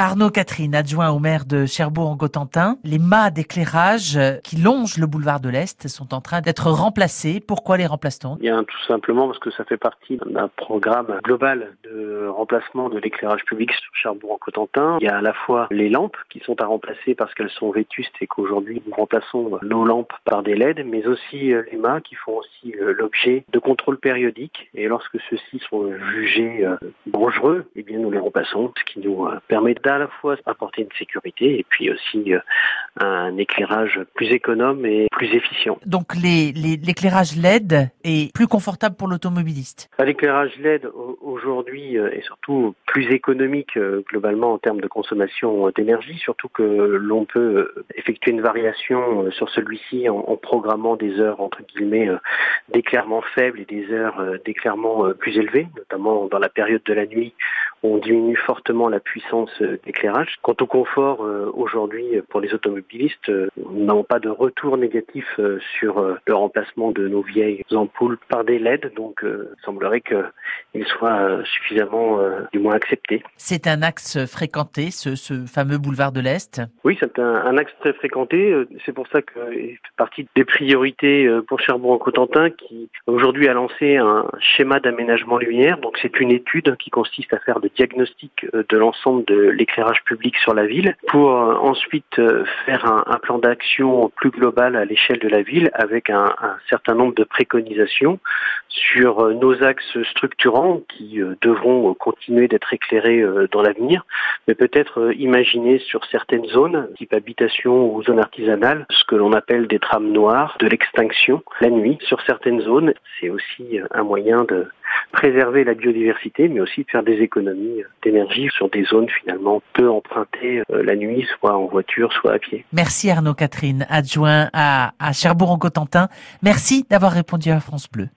Arnaud Catherine, adjoint au maire de Cherbourg-en-Cotentin, les mâts d'éclairage qui longent le boulevard de l'Est sont en train d'être remplacés. Pourquoi les remplace-t-on? Bien, tout simplement parce que ça fait partie d'un programme global de remplacement de l'éclairage public sur Cherbourg-en-Cotentin. Il y a à la fois les lampes qui sont à remplacer parce qu'elles sont vétustes et qu'aujourd'hui nous remplaçons nos lampes par des LED, mais aussi les mâts qui font aussi l'objet de contrôles périodiques. Et lorsque ceux-ci sont jugés euh, dangereux, eh bien nous les remplaçons, ce qui nous euh, permet d'à la fois apporter une sécurité et puis aussi euh, un éclairage plus économe et plus efficient. Donc l'éclairage LED est plus confortable pour l'automobiliste bah, L'éclairage LED aujourd'hui est surtout plus économique globalement en termes de consommation d'énergie, surtout que l'on peut effectuer une variation sur celui-ci en, en programmant des heures entre guillemets d'éclairement faible et des heures d'éclairement plus élevées, notamment dans la période de la nuit on diminue fortement la puissance euh, d'éclairage. Quant au confort, euh, aujourd'hui, euh, pour les automobilistes, nous n'avons pas de retour négatif sur le remplacement de nos vieilles ampoules par des LED, donc il semblerait qu'ils soient suffisamment, du moins, acceptés. C'est un axe fréquenté, ce, ce fameux boulevard de l'Est? Oui, c'est un, un, axe très fréquenté. C'est pour ça que fait partie des priorités pour Cherbourg-en-Cotentin, qui aujourd'hui a lancé un schéma d'aménagement lumière. Donc c'est une étude qui consiste à faire de diagnostic euh, de l'ensemble de l'éclairage public sur la ville pour euh, ensuite euh, faire un, plan d'action plus global à l'échelle de la ville avec un, certain nombre de préconisations sur nos axes structurants qui devront continuer d'être éclairés dans l'avenir, mais peut-être imaginer sur certaines zones, type habitation ou zone artisanale, ce que l'on appelle des trames noires, de l'extinction la nuit. Sur certaines zones, c'est aussi un moyen de préserver la biodiversité, mais aussi de faire des économies d'énergie sur des zones finalement peu empruntées euh, la nuit, soit en voiture, soit à pied. Merci Arnaud Catherine, adjoint à, à Cherbourg-en-Cotentin. Merci d'avoir répondu à France Bleu.